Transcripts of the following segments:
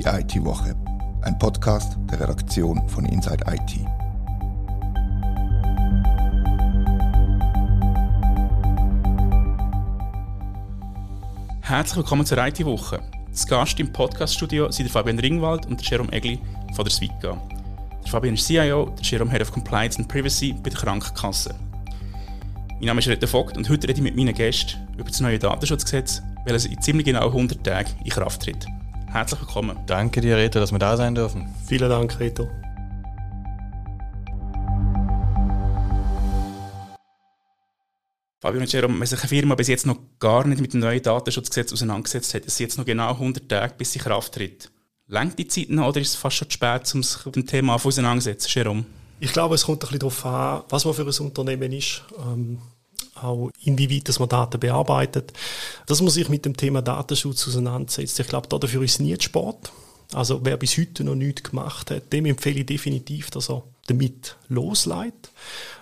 Die IT-Woche, ein Podcast der Redaktion von Inside IT. Herzlich willkommen zur IT-Woche. Zu Gast im Podcaststudio sind Fabian Ringwald und Jerome Egli von der Swika. Der Fabian ist CIO, der Jerome Head of Compliance and Privacy bei der Krankenkasse. Mein Name ist Rita Vogt und heute rede ich mit meinen Gästen über das neue Datenschutzgesetz, welches in ziemlich genau 100 Tagen in Kraft tritt. Herzlich willkommen. Danke dir, Reto, dass wir da sein dürfen. Vielen Dank, Reto. Fabian und Jerome, wenn sich eine Firma bis jetzt noch gar nicht mit dem neuen Datenschutzgesetz auseinandergesetzt hat, es sind jetzt noch genau 100 Tage, bis sie in Kraft tritt. Längt die Zeit noch oder ist es fast schon zu spät, um sich mit dem Thema auseinanderzusetzen, Jerome? Ich glaube, es kommt ein bisschen darauf an, was man für ein Unternehmen ist. Ähm, auch inwieweit man Daten bearbeitet. Dass man sich mit dem Thema Datenschutz auseinandersetzt. Ich glaube, dafür ist nie Sport. Also wer bis heute noch nichts gemacht hat, dem empfehle ich definitiv, dass er damit losleitet.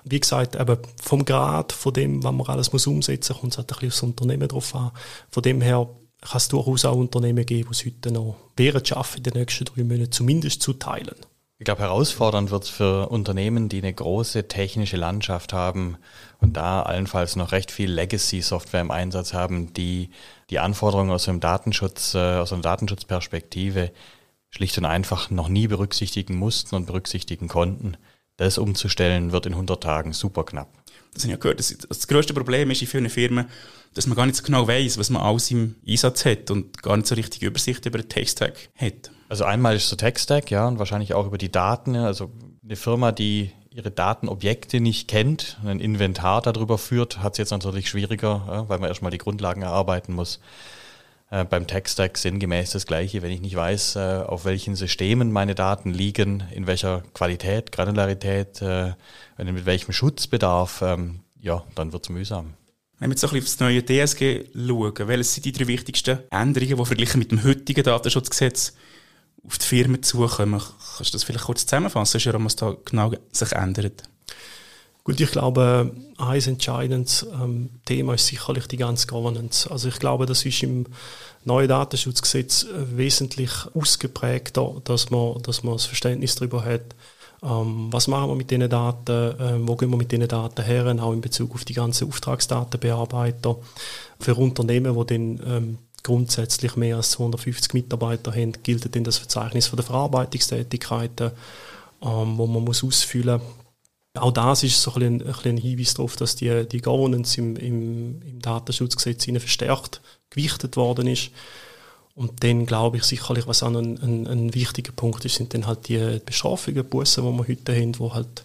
Wie gesagt, eben vom Grad, von dem, was man alles muss umsetzen muss, kommt es halt ein bisschen aufs Unternehmen drauf an. Von dem her kann es durchaus auch Unternehmen geben, die es heute noch während schaffen, in den nächsten drei Monaten zumindest zu teilen. Ich glaube, herausfordernd wird es für Unternehmen, die eine große technische Landschaft haben und da allenfalls noch recht viel Legacy-Software im Einsatz haben, die die Anforderungen aus dem Datenschutz, äh, aus einer Datenschutzperspektive schlicht und einfach noch nie berücksichtigen mussten und berücksichtigen konnten. Das umzustellen wird in 100 Tagen super knapp. Das habe ich gehört. Das, das größte Problem ist in vielen Firmen, dass man gar nicht so genau weiß, was man alles im Einsatz hat und gar nicht so richtig Übersicht über den Tech-Stack hat. Also einmal ist so Tech-Stack, ja, und wahrscheinlich auch über die Daten. Also eine Firma, die ihre Datenobjekte nicht kennt, ein Inventar darüber führt, hat es jetzt natürlich schwieriger, weil man erstmal die Grundlagen erarbeiten muss. Äh, beim Tech-Stack sinngemäß das Gleiche. Wenn ich nicht weiß, äh, auf welchen Systemen meine Daten liegen, in welcher Qualität, Granularität, äh, mit welchem Schutzbedarf, ähm, ja, dann wird es mühsam. Wenn wir jetzt so ein bisschen auf das neue DSG schauen, welche sind die drei wichtigsten Änderungen, die verglichen mit dem heutigen Datenschutzgesetz auf die Firmen zukommen? Kannst du das vielleicht kurz zusammenfassen, was da genau sich ändert? Gut, ich glaube, ein entscheidendes ähm, Thema ist sicherlich die ganze Governance. Also ich glaube, das ist im neuen Datenschutzgesetz äh, wesentlich ausgeprägter, dass man, dass man das Verständnis darüber hat, ähm, was machen wir mit diesen Daten, ähm, wo gehen wir mit diesen Daten her, auch in Bezug auf die ganzen Auftragsdatenbearbeiter. Für Unternehmen, die dann ähm, grundsätzlich mehr als 250 Mitarbeiter haben, gilt dann das Verzeichnis von der Verarbeitungstätigkeiten, ähm, wo man muss ausfüllen muss auch das ist so ein, bisschen ein, Hinweis darauf, dass die, die Governance im, im, im Datenschutzgesetz verstärkt gewichtet worden ist. Und dann glaube ich sicherlich, was auch ein, ein, ein wichtiger Punkt ist, sind dann halt die Bestrafungen, Bussen, die wir heute haben, die halt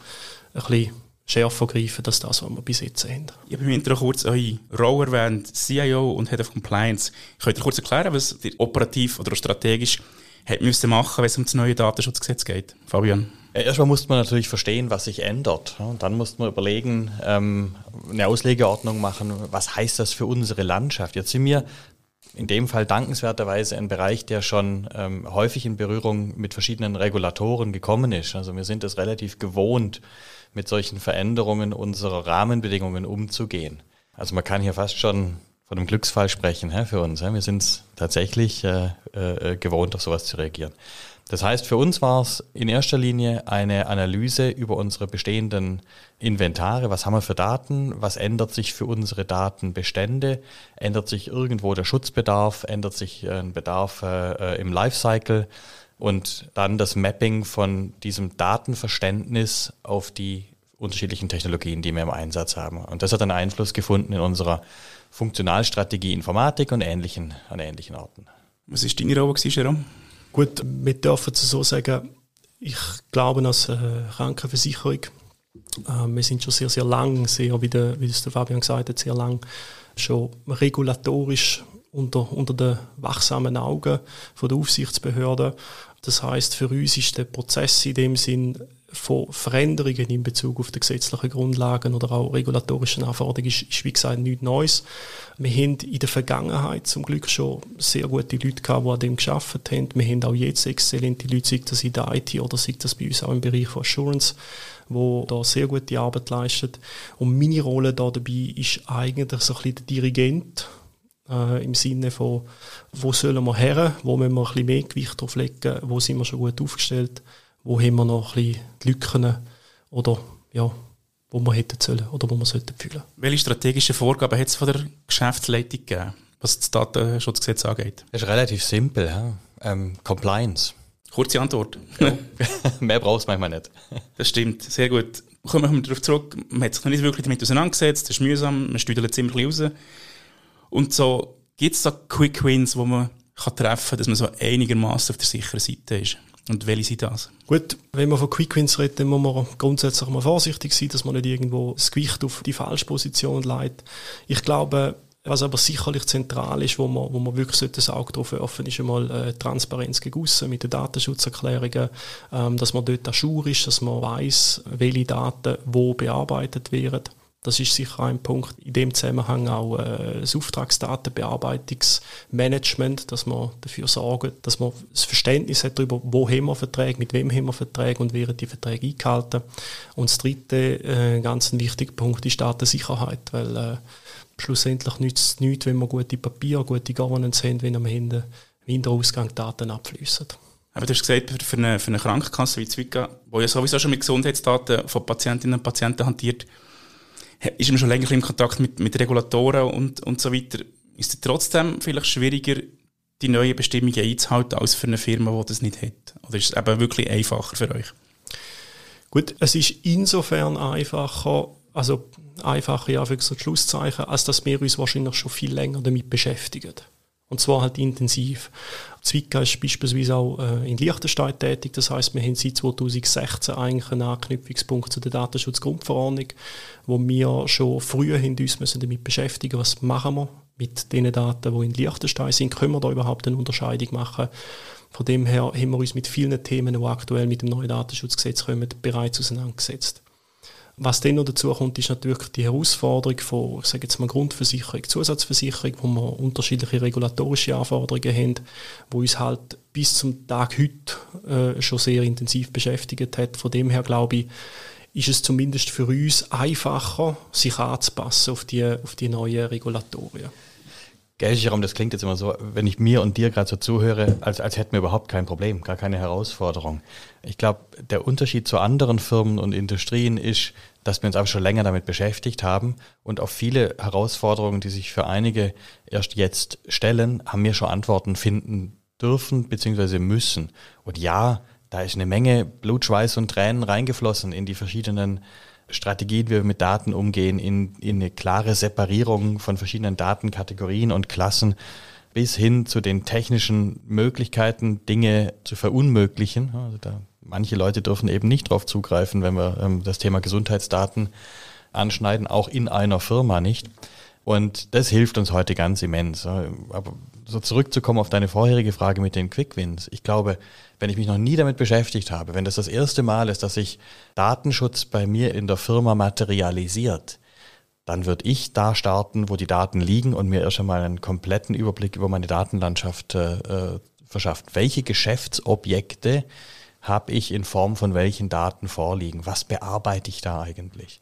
ein bisschen schärfer greifen als das, was wir bis jetzt haben. Ich habe im Intro kurz eure Rolle erwähnt, CIO und Head of Compliance. Könnt ihr kurz erklären, was ihr operativ oder strategisch hätte müssen machen, wenn es um das neue Datenschutzgesetz geht? Fabian? Erstmal muss man natürlich verstehen, was sich ändert. Und dann muss man überlegen, ähm, eine Auslegeordnung machen, was heißt das für unsere Landschaft. Jetzt sind wir in dem Fall dankenswerterweise ein Bereich, der schon ähm, häufig in Berührung mit verschiedenen Regulatoren gekommen ist. Also wir sind es relativ gewohnt, mit solchen Veränderungen unserer Rahmenbedingungen umzugehen. Also man kann hier fast schon von einem Glücksfall sprechen für uns. Wir sind es tatsächlich äh, äh, gewohnt, auf sowas zu reagieren. Das heißt, für uns war es in erster Linie eine Analyse über unsere bestehenden Inventare. Was haben wir für Daten? Was ändert sich für unsere Datenbestände? Ändert sich irgendwo der Schutzbedarf? Ändert sich ein Bedarf äh, im Lifecycle? Und dann das Mapping von diesem Datenverständnis auf die unterschiedlichen Technologien, die wir im Einsatz haben. Und das hat einen Einfluss gefunden in unserer Funktionalstrategie Informatik und ähnlichen, an ähnlichen Orten. Was ist deine Rolle, Jerome? Gut, wir dürfen es so sagen, ich glaube als äh, Krankenversicherung, äh, wir sind schon sehr, sehr lang, sehr, wie, der, wie der Fabian gesagt hat, sehr lang schon regulatorisch unter, unter den wachsamen Augen von der Aufsichtsbehörde. Das heißt, für uns ist der Prozess in dem Sinn von Veränderungen in Bezug auf die gesetzlichen Grundlagen oder auch regulatorischen Anforderungen ist, ist, wie gesagt, nichts Neues. Wir haben in der Vergangenheit zum Glück schon sehr gute Leute gehabt, die an dem geschafft haben. Wir haben auch jetzt exzellente Leute, sei das in der IT oder sei das bei uns auch im Bereich von Assurance, wo da sehr gute Arbeit leistet. Und meine Rolle da dabei ist eigentlich so ein bisschen der Dirigent äh, im Sinne von, wo sollen wir her, wo müssen wir ein bisschen mehr Gewicht drauf legen, wo sind wir schon gut aufgestellt, wo haben wir noch ein bisschen die Lücken oder ja, wo wir hätten sollen oder wo wir sollten fühlen. Welche strategischen Vorgaben hat es von der Geschäftsleitung gegeben, was das Datenschutzgesetz angeht? Das ist relativ simpel. Ja? Ähm, Compliance. Kurze Antwort. Ja. Mehr brauchst du manchmal nicht. Das stimmt, sehr gut. Kommen wir darauf zurück, man hat sich noch nicht wirklich damit auseinandergesetzt, das ist mühsam, man stüdelt ziemlich raus. Und so gibt es da Quick Wins, wo man kann treffen kann, dass man so einigermaßen auf der sicheren Seite ist. Und welche sind das? Gut, wenn man von Quick Wins redet, dann muss man grundsätzlich mal vorsichtig sein, dass man nicht irgendwo das Gewicht auf die falsche Position leitet. Ich glaube, was aber sicherlich zentral ist, wo man, wo man wirklich das Auge drauf werfen ist einmal äh, Transparenz gegossen mit den Datenschutzerklärungen, ähm, dass man dort ajour ist, dass man weiß, welche Daten wo bearbeitet werden. Das ist sicher ein Punkt. In dem Zusammenhang auch äh, das Auftragsdatenbearbeitungsmanagement, dass man dafür sorgt, dass man das Verständnis hat darüber, wo haben wir Verträge, mit wem haben wir Verträge und werden die Verträge eingehalten. Und das dritte, äh, ganz ein wichtiger Punkt, ist Datensicherheit, weil äh, schlussendlich nützt es nichts, wenn wir gute Papiere, gute Governance haben, wenn am Ende im Hinterausgang Daten abfließen. Aber du hast gesagt, für eine, für eine Krankenkasse wie Zwickau, die ja sowieso schon mit Gesundheitsdaten von Patientinnen und Patienten hantiert, ist man schon länger im Kontakt mit, mit Regulatoren und, und so weiter. Ist es trotzdem vielleicht schwieriger, die neuen Bestimmungen einzuhalten, als für eine Firma, die das nicht hat? Oder ist es eben wirklich einfacher für euch? Gut, es ist insofern einfacher, also einfacher ja für so Schlusszeichen, als dass wir uns wahrscheinlich schon viel länger damit beschäftigen. Und zwar halt intensiv. Zwickau ist beispielsweise auch äh, in Liechtenstein tätig. Das heißt, wir haben seit 2016 eigentlich einen Anknüpfungspunkt zu der Datenschutzgrundverordnung, wo wir schon früher haben uns müssen damit beschäftigen, was machen wir mit den Daten, die in Liechtenstein sind. Können wir da überhaupt eine Unterscheidung machen? Von dem her haben wir uns mit vielen Themen, die aktuell mit dem neuen Datenschutzgesetz kommen, bereits auseinandergesetzt. Was dann noch dazu kommt, ist natürlich die Herausforderung von, ich sage jetzt mal Grundversicherung, Zusatzversicherung, wo wir unterschiedliche regulatorische Anforderungen haben, wo uns halt bis zum Tag heute äh, schon sehr intensiv beschäftigt hat. Von dem her glaube ich, ist es zumindest für uns einfacher, sich anzupassen auf die, auf die neuen Regulatorien. Gell, Jerome, das klingt jetzt immer so, wenn ich mir und dir gerade so zuhöre, als, als hätten wir überhaupt kein Problem, gar keine Herausforderung. Ich glaube, der Unterschied zu anderen Firmen und Industrien ist, dass wir uns aber schon länger damit beschäftigt haben und auf viele Herausforderungen, die sich für einige erst jetzt stellen, haben wir schon Antworten finden dürfen bzw. müssen. Und ja, da ist eine Menge Blut, Schweiß und Tränen reingeflossen in die verschiedenen Strategien, wie wir mit Daten umgehen, in, in eine klare Separierung von verschiedenen Datenkategorien und Klassen bis hin zu den technischen Möglichkeiten, Dinge zu verunmöglichen. Also da, manche Leute dürfen eben nicht darauf zugreifen, wenn wir ähm, das Thema Gesundheitsdaten anschneiden, auch in einer Firma nicht. Und das hilft uns heute ganz immens. Aber so zurückzukommen auf deine vorherige Frage mit den Quick Wins. Ich glaube, wenn ich mich noch nie damit beschäftigt habe, wenn das das erste Mal ist, dass sich Datenschutz bei mir in der Firma materialisiert, dann würde ich da starten, wo die Daten liegen und mir erst einmal einen kompletten Überblick über meine Datenlandschaft äh, äh verschafft. Welche Geschäftsobjekte habe ich in Form von welchen Daten vorliegen? Was bearbeite ich da eigentlich?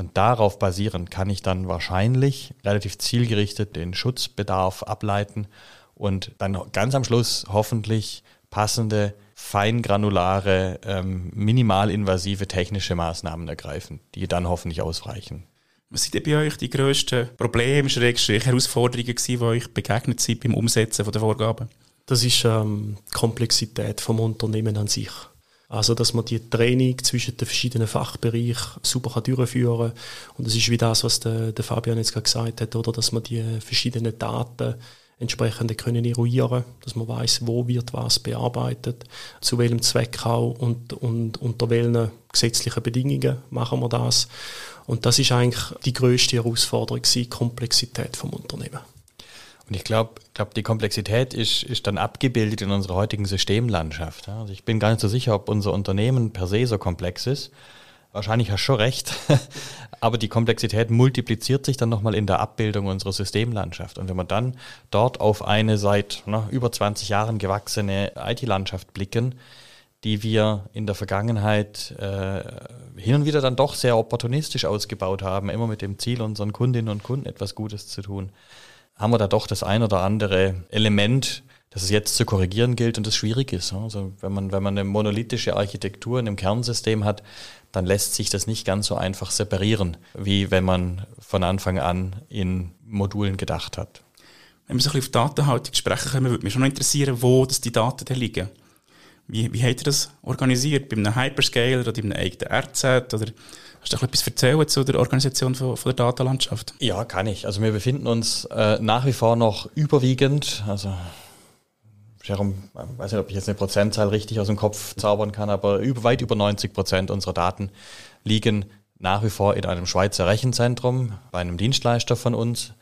Und darauf basierend kann ich dann wahrscheinlich relativ zielgerichtet den Schutzbedarf ableiten und dann ganz am Schluss hoffentlich passende, feingranulare, ähm, minimalinvasive technische Maßnahmen ergreifen, die dann hoffentlich ausreichen. Was sind denn bei euch die grössten Probleme, Schrägstrich, Herausforderungen gewesen, die euch begegnet sind beim Umsetzen der Vorgaben? Das ist ähm, die Komplexität vom Unternehmen an sich. Also, dass man die Training zwischen den verschiedenen Fachbereichen super durchführen kann. Und das ist wie das, was der, der Fabian jetzt gerade gesagt hat, oder? Dass man die verschiedenen Daten entsprechend können eruieren, dass man weiß, wo wird was bearbeitet, zu welchem Zweck auch und, und unter welchen gesetzlichen Bedingungen machen wir das. Und das ist eigentlich die größte Herausforderung, die Komplexität vom Unternehmen. Und ich glaube, glaub, die Komplexität ist, ist dann abgebildet in unserer heutigen Systemlandschaft. Also ich bin gar nicht so sicher, ob unser Unternehmen per se so komplex ist. Wahrscheinlich hast du schon recht. Aber die Komplexität multipliziert sich dann nochmal in der Abbildung unserer Systemlandschaft. Und wenn wir dann dort auf eine seit na, über 20 Jahren gewachsene IT-Landschaft blicken, die wir in der Vergangenheit äh, hin und wieder dann doch sehr opportunistisch ausgebaut haben, immer mit dem Ziel, unseren Kundinnen und Kunden etwas Gutes zu tun, haben wir da doch das ein oder andere Element, das es jetzt zu korrigieren gilt und das schwierig ist. Also wenn man, wenn man eine monolithische Architektur in einem Kernsystem hat, dann lässt sich das nicht ganz so einfach separieren, wie wenn man von Anfang an in Modulen gedacht hat. Wenn wir so ein bisschen auf Datenhaltung sprechen können, würde mich schon interessieren, wo das die Daten da liegen. Wie, wie habt ihr das organisiert? Bei einem Hyperscaler oder bei einem eigenen RZ? Oder hast du noch etwas erzählen zu der Organisation von, von, der Datenlandschaft? Ja, kann ich. Also wir befinden uns äh, nach wie vor noch überwiegend, also Jerome, ich weiß nicht, ob ich jetzt eine Prozentzahl richtig aus dem Kopf zaubern kann, aber über, weit über 90 Prozent unserer Daten liegen nach wie vor in einem Schweizer Rechenzentrum bei einem Dienstleister von uns,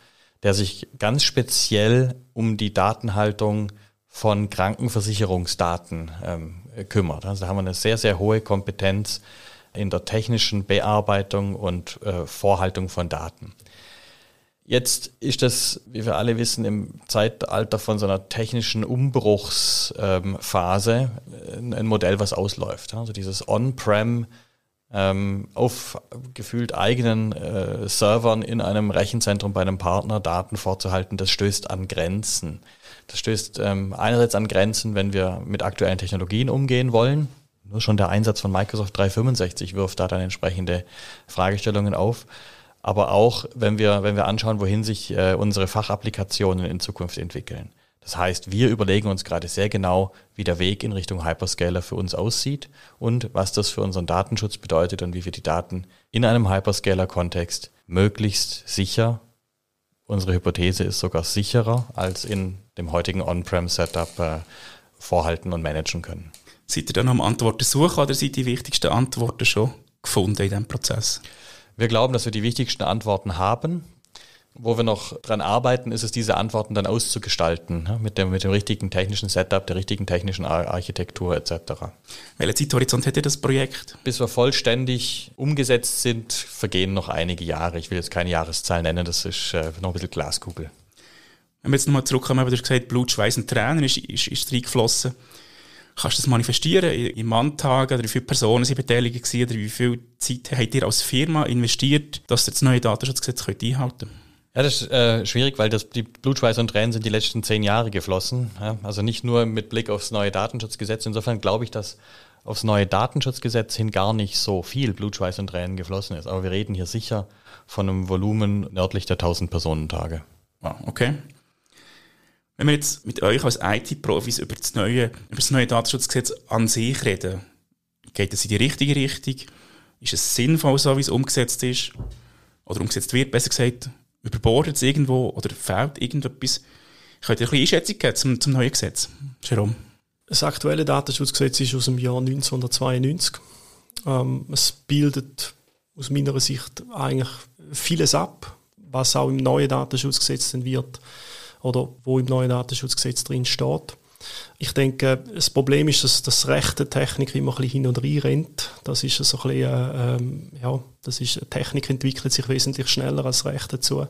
der sich ganz speziell um die Datenhaltung von Krankenversicherungsdaten ähm, kümmert. Also da haben wir eine sehr, sehr hohe Kompetenz in der technischen Bearbeitung und äh, Vorhaltung von Daten. Jetzt ist das, wie wir alle wissen, im Zeitalter von so einer technischen Umbruchsphase ähm, ein Modell, was ausläuft. Also dieses On-Prem ähm, auf gefühlt eigenen äh, Servern in einem Rechenzentrum bei einem Partner Daten vorzuhalten, das stößt an Grenzen. Das stößt ähm, einerseits an Grenzen, wenn wir mit aktuellen Technologien umgehen wollen. Nur schon der Einsatz von Microsoft 365 wirft da dann entsprechende Fragestellungen auf aber auch, wenn wir, wenn wir anschauen, wohin sich äh, unsere Fachapplikationen in Zukunft entwickeln. Das heißt, wir überlegen uns gerade sehr genau, wie der Weg in Richtung Hyperscaler für uns aussieht und was das für unseren Datenschutz bedeutet und wie wir die Daten in einem Hyperscaler-Kontext möglichst sicher, unsere Hypothese ist sogar sicherer als in dem heutigen On-Prem-Setup äh, vorhalten und managen können. Seid ihr dann am Antworten suchen oder sind die wichtigsten Antworten schon gefunden in diesem Prozess? Wir glauben, dass wir die wichtigsten Antworten haben. Wo wir noch dran arbeiten, ist es, diese Antworten dann auszugestalten, ne? mit, dem, mit dem richtigen technischen Setup, der richtigen technischen Architektur etc. Welcher Zeithorizont hätte das Projekt? Bis wir vollständig umgesetzt sind, vergehen noch einige Jahre. Ich will jetzt keine Jahreszahl nennen, das ist äh, noch ein bisschen Glaskugel. Wenn wir jetzt nochmal zurückkommen, du hast gesagt, Blut, Schweiß und Tränen ist, ist, ist reingeflossen. Kannst du das manifestieren in Manntagen oder wie viele Personen sind beteiligt gewesen, oder wie viel Zeit habt ihr als Firma investiert, dass ihr das neue Datenschutzgesetz könnt einhalten könnt? Ja, das ist äh, schwierig, weil das, die Blutschweiß und Tränen sind die letzten zehn Jahre geflossen. Ja? Also nicht nur mit Blick aufs neue Datenschutzgesetz. Insofern glaube ich, dass aufs neue Datenschutzgesetz hin gar nicht so viel Blutschweiß und Tränen geflossen ist. Aber wir reden hier sicher von einem Volumen nördlich der 1000 Personentage. Ah, okay. Wenn wir jetzt mit euch als IT-Profis über das neue, über das neue Datenschutzgesetz an sich reden, geht es in die richtige Richtung? Ist es sinnvoll, so wie es umgesetzt ist? Oder umgesetzt wird, besser gesagt, überbordet es irgendwo oder fehlt irgendetwas? Ich könnte ein bisschen Einschätzung geben zum, zum neuen Gesetz. Jerome? Das aktuelle Datenschutzgesetz ist aus dem Jahr 1992. Ähm, es bildet aus meiner Sicht eigentlich vieles ab, was auch im neuen Datenschutzgesetz dann wird oder wo im neuen Datenschutzgesetz drin steht. Ich denke, das Problem ist, dass das rechte Technik immer ein bisschen hin und rein rennt. Das ist so ein bisschen, äh, ähm, ja, das ist, Technik entwickelt sich wesentlich schneller als Recht dazu.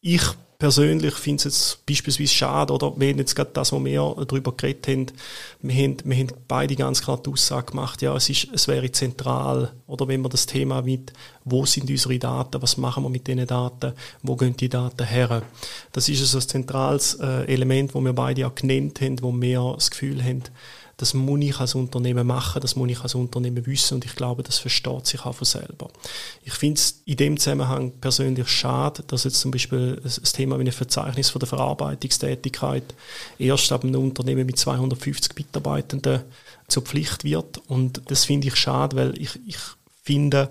Ich persönlich finde es jetzt beispielsweise schade, oder? Wenn jetzt gerade das, was wir darüber geredet haben, wir haben, wir haben beide ganz klar die Aussage gemacht, ja, es, ist, es wäre zentral, oder? Wenn wir das Thema mit, wo sind unsere Daten, was machen wir mit diesen Daten, wo gehen die Daten her, das ist also ein zentrales äh, Element, wo wir beide auch genannt haben, wo wir das Gefühl haben, das muss ich als Unternehmen machen, das muss ich als Unternehmen wissen und ich glaube, das versteht sich auch von selber. Ich finde es in dem Zusammenhang persönlich schade, dass jetzt zum Beispiel das Thema wie ein Verzeichnis von der Verarbeitungstätigkeit erst ab einem Unternehmen mit 250 Mitarbeitenden zur Pflicht wird und das finde ich schade, weil ich, ich finde,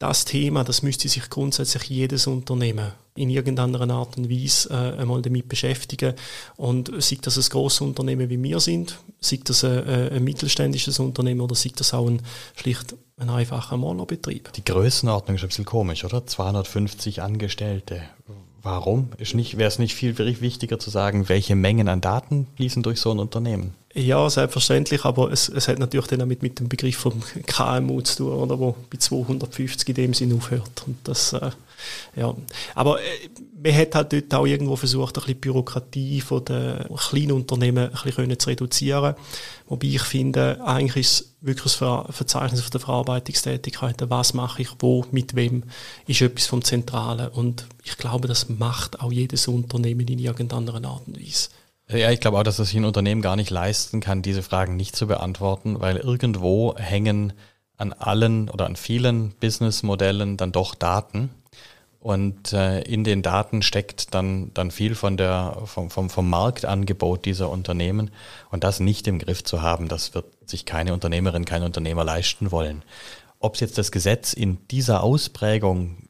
das Thema, das müsste sich grundsätzlich jedes Unternehmen in irgendeiner Art und Weise äh, einmal damit beschäftigen. Und sei das ein grosses Unternehmen wie wir sind, sei das ein, äh, ein mittelständisches Unternehmen oder sei das auch ein schlicht ein einfacher Malerbetrieb. Die Größenordnung ist ein bisschen komisch, oder? 250 Angestellte. Warum? Wäre es nicht viel wichtiger zu sagen, welche Mengen an Daten fließen durch so ein Unternehmen? Ja, selbstverständlich, aber es, es hat natürlich dann auch mit, mit dem Begriff vom KMU zu tun, oder, wo bei 250 in dem Sinn aufhört. Und das, äh, Ja, aber äh, man hat halt dort auch irgendwo versucht, ein bisschen Bürokratie von den kleinen Unternehmen ein bisschen zu reduzieren. Wobei ich finde, eigentlich ist es wirklich das Verzeichnis von der Verarbeitungstätigkeiten, was mache ich wo, mit wem, ist etwas vom Zentralen. Und ich glaube, das macht auch jedes Unternehmen in irgendeiner Art und Weise. Ja, ich glaube auch, dass das sich ein Unternehmen gar nicht leisten kann, diese Fragen nicht zu beantworten, weil irgendwo hängen an allen oder an vielen Businessmodellen dann doch Daten. Und äh, in den Daten steckt dann, dann viel von der, vom, vom, vom Marktangebot dieser Unternehmen. Und das nicht im Griff zu haben, das wird sich keine Unternehmerin, kein Unternehmer leisten wollen. Ob es jetzt das Gesetz in dieser Ausprägung,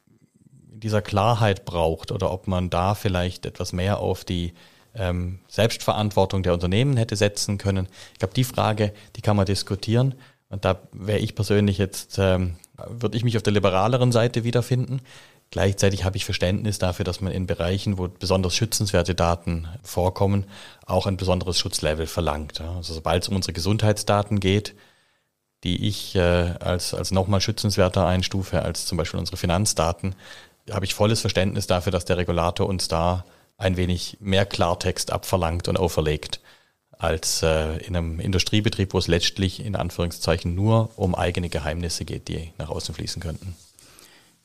in dieser Klarheit braucht oder ob man da vielleicht etwas mehr auf die ähm, Selbstverantwortung der Unternehmen hätte setzen können. Ich glaube, die Frage, die kann man diskutieren. Und da wäre ich persönlich jetzt, ähm, würde ich mich auf der liberaleren Seite wiederfinden. Gleichzeitig habe ich Verständnis dafür, dass man in Bereichen, wo besonders schützenswerte Daten vorkommen, auch ein besonderes Schutzlevel verlangt. Also sobald es um unsere Gesundheitsdaten geht, die ich äh, als, als nochmal schützenswerter einstufe als zum Beispiel unsere Finanzdaten, habe ich volles Verständnis dafür, dass der Regulator uns da ein wenig mehr Klartext abverlangt und auferlegt als äh, in einem Industriebetrieb, wo es letztlich in Anführungszeichen nur um eigene Geheimnisse geht, die nach außen fließen könnten.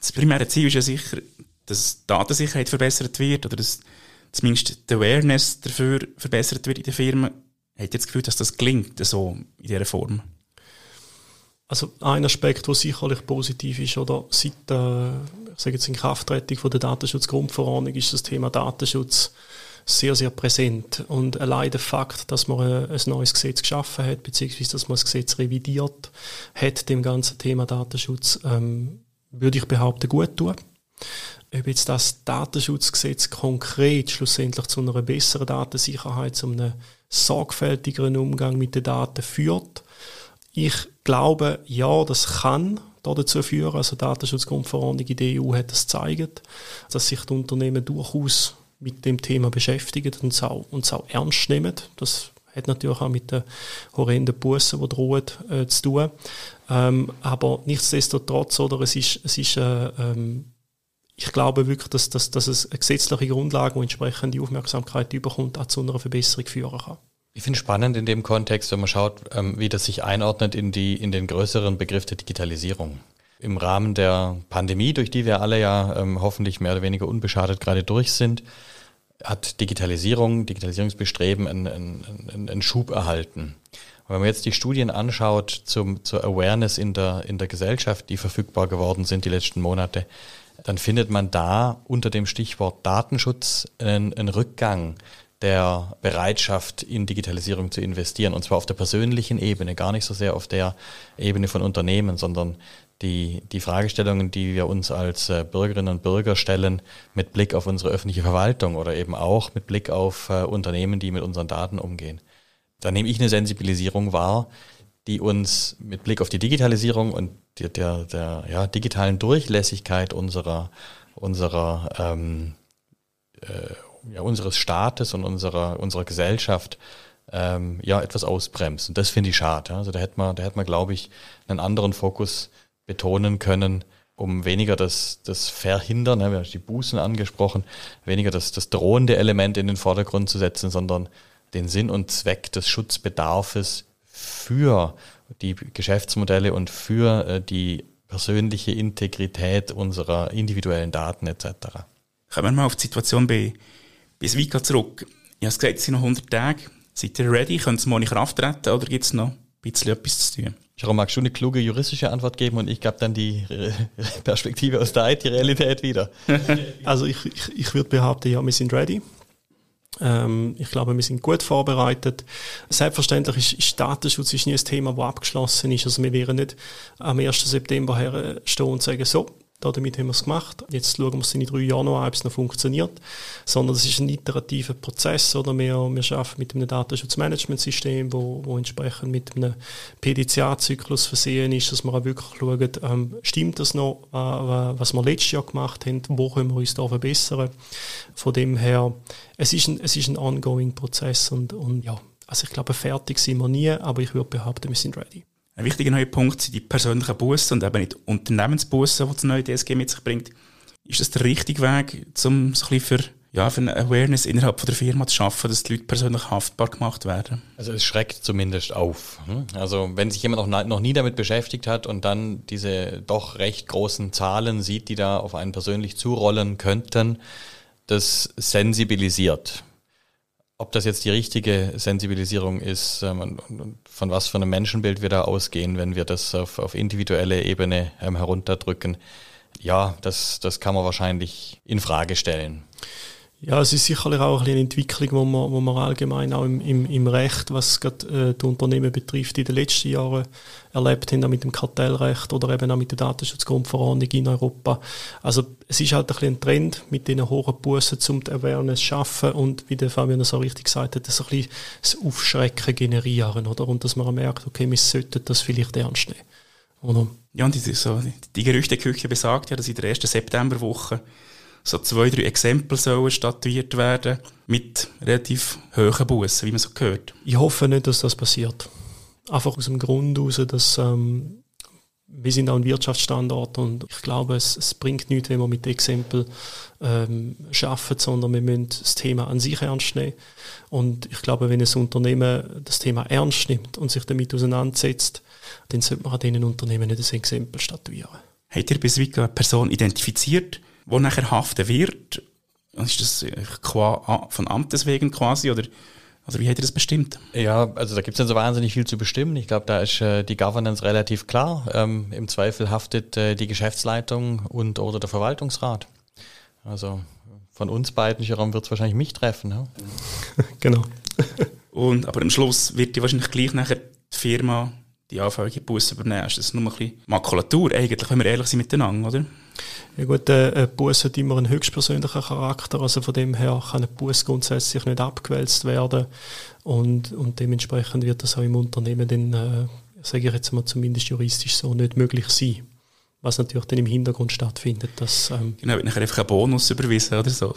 Das primäre Ziel ist ja sicher, dass Datensicherheit verbessert wird oder dass zumindest die Awareness dafür verbessert wird in den Firmen. Hat jetzt das Gefühl, dass das gelingt, so in dieser Form? Also ein Aspekt, der sicherlich positiv ist, oder seit der ich sage jetzt in Krafttreten von der Datenschutzgrundverordnung ist das Thema Datenschutz sehr, sehr präsent. Und allein der Fakt, dass man ein neues Gesetz geschaffen hat, beziehungsweise dass man das Gesetz revidiert hat, dem ganzen Thema Datenschutz, ähm, würde ich behaupten, gut tun. Ob jetzt das Datenschutzgesetz konkret schlussendlich zu einer besseren Datensicherheit, zu einem sorgfältigeren Umgang mit den Daten führt, ich glaube, ja, das kann dazu führen. Also die Datenschutzgrundverordnung in der EU hat das gezeigt, dass sich die Unternehmen durchaus mit dem Thema beschäftigen und es auch, und es auch ernst nehmen. Das hat natürlich auch mit den horrenden Bussen, die drohen, äh, zu tun. Ähm, aber nichtsdestotrotz, oder, es ist, es ist äh, ähm, ich glaube wirklich, dass, dass, dass es eine gesetzliche Grundlage, die entsprechende Aufmerksamkeit überkommt, auch zu einer Verbesserung führen kann. Ich finde es spannend in dem Kontext, wenn man schaut, ähm, wie das sich einordnet in, die, in den größeren Begriff der Digitalisierung. Im Rahmen der Pandemie, durch die wir alle ja ähm, hoffentlich mehr oder weniger unbeschadet gerade durch sind, hat Digitalisierung, Digitalisierungsbestreben einen, einen, einen Schub erhalten. Wenn man jetzt die Studien anschaut zum, zur Awareness in der, in der Gesellschaft, die verfügbar geworden sind die letzten Monate, dann findet man da unter dem Stichwort Datenschutz einen, einen Rückgang der Bereitschaft, in Digitalisierung zu investieren. Und zwar auf der persönlichen Ebene, gar nicht so sehr auf der Ebene von Unternehmen, sondern die, die Fragestellungen, die wir uns als äh, Bürgerinnen und Bürger stellen, mit Blick auf unsere öffentliche Verwaltung oder eben auch mit Blick auf äh, Unternehmen, die mit unseren Daten umgehen. Da nehme ich eine Sensibilisierung wahr, die uns mit Blick auf die Digitalisierung und der, der, der ja, digitalen Durchlässigkeit unserer, unserer ähm, äh, ja, unseres Staates und unserer, unserer Gesellschaft ähm, ja, etwas ausbremst. Und das finde ich schade. Also da hätte man, da hätte man, glaube ich, einen anderen Fokus betonen können, um weniger das, das Verhindern, ne, wir haben die Bußen angesprochen, weniger das, das drohende Element in den Vordergrund zu setzen, sondern den Sinn und Zweck des Schutzbedarfs für die Geschäftsmodelle und für äh, die persönliche Integrität unserer individuellen Daten etc. Kommen wir mal auf die Situation bei bis Vika zurück. Ich habe gesagt, es sind noch 100 Tage. Seid ihr ready? Könnt ihr morgen in Kraft treten oder gibt es noch ein bisschen etwas zu tun? Jerome, magst du eine kluge juristische Antwort geben und ich gebe dann die Perspektive aus der IT-Realität wieder? also ich, ich, ich würde behaupten, ja, wir sind ready. Ähm, ich glaube, wir sind gut vorbereitet. Selbstverständlich ist, Datenschutz ist nie ein Thema, das abgeschlossen ist. Also wir werden nicht am 1. September herstehen und sagen, so, damit haben wir es gemacht. Jetzt schauen wir es in drei Jahren noch an, ob es noch funktioniert. Sondern es ist ein iterativer Prozess. Oder wir, wir arbeiten mit einem Datenschutzmanagementsystem, wo, wo entsprechend mit einem PDCA-Zyklus versehen ist, dass wir auch wirklich schauen, ähm, stimmt das noch, äh, was wir letztes Jahr gemacht haben, wo können wir uns da verbessern. Von dem her, es ist ein, es ist ein ongoing Prozess und, und ja, also ich glaube, fertig sind wir nie, aber ich würde behaupten, wir sind ready. Ein wichtiger neuer Punkt sind die persönlichen Bussen und eben nicht Unternehmensbussen, die das neue DSG mit sich bringt. Ist das der richtige Weg, um so ein für, ja, für eine Awareness innerhalb von der Firma zu schaffen, dass die Leute persönlich haftbar gemacht werden? Also es schreckt zumindest auf. Hm? Also wenn sich jemand noch, noch nie damit beschäftigt hat und dann diese doch recht großen Zahlen sieht, die da auf einen persönlich zurollen könnten, das sensibilisiert. Ob das jetzt die richtige Sensibilisierung ist, ähm, von was für einem Menschenbild wir da ausgehen, wenn wir das auf, auf individuelle Ebene ähm, herunterdrücken, ja, das, das kann man wahrscheinlich in Frage stellen. Ja, es ist sicherlich auch eine Entwicklung, wo man, wo man allgemein auch im, im, im Recht, was gerade äh, die Unternehmen betrifft, in den letzten Jahren erlebt haben, auch mit dem Kartellrecht oder eben auch mit der Datenschutzgrundverordnung in Europa. Also es ist halt ein, bisschen ein Trend mit diesen hohen Bussen zum die Awareness schaffen und wie der Fabian so richtig gesagt hat, das ein bisschen das Aufschrecken generieren, oder? Und dass man merkt, okay, wir sollten das vielleicht ernst nehmen. Oder? Ja, und die, so, die Gerüchteküche besagt ja, dass in der ersten Septemberwoche so zwei, drei Exempel sollen statuiert werden mit relativ hohen Bussen, wie man so gehört. Ich hoffe nicht, dass das passiert. Einfach aus dem Grund heraus, dass ähm, wir sind auch ein Wirtschaftsstandort und ich glaube, es, es bringt nichts, wenn wir mit Exempel ähm, schaffen, sondern wir müssen das Thema an sich ernst nehmen. Und ich glaube, wenn ein Unternehmen das Thema ernst nimmt und sich damit auseinandersetzt, dann sollte man an diesen Unternehmen nicht ein Exempel statuieren. Habt ihr bis eine Person identifiziert, die nachher haften wird? Ist das von Amtes wegen quasi oder also wie hätte das bestimmt? Ja, also da gibt es ja so wahnsinnig viel zu bestimmen. Ich glaube, da ist äh, die Governance relativ klar. Ähm, Im Zweifel haftet äh, die Geschäftsleitung und oder der Verwaltungsrat. Also von uns beiden, Jerome, wird es wahrscheinlich mich treffen. Ja? genau. und, aber am Schluss wird die wahrscheinlich gleich nachher die Firma die anfällige Busse übernehmen. Ist das nur ein bisschen Makulatur eigentlich, wenn wir ehrlich sind miteinander, oder? Ja gut, äh, ein Bus hat immer einen höchstpersönlichen Charakter, also von dem her kann ein Bus grundsätzlich nicht abgewälzt werden und, und dementsprechend wird das auch im Unternehmen dann, äh, sage ich jetzt mal zumindest juristisch so, nicht möglich sein. Was natürlich dann im Hintergrund stattfindet. Dass, ähm, genau, wird nachher einfach einen Bonus überwiesen oder so.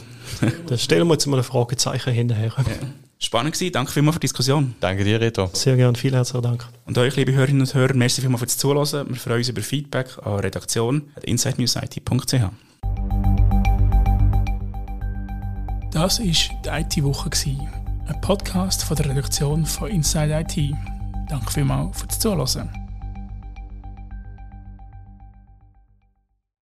da stellen wir jetzt mal ein Fragezeichen hinterher. Ja. Spannend gewesen. Danke vielmals für die Diskussion. Danke dir, Reto. Sehr gerne. Vielen herzlichen Dank. Und euch, liebe Hörerinnen und Hörer, merci vielmals fürs Zuhören. Wir freuen uns über Feedback an redaktion.insidenewsit.ch. Das war die IT-Woche, ein Podcast von der Redaktion von Inside IT. Danke vielmals fürs Zuhören.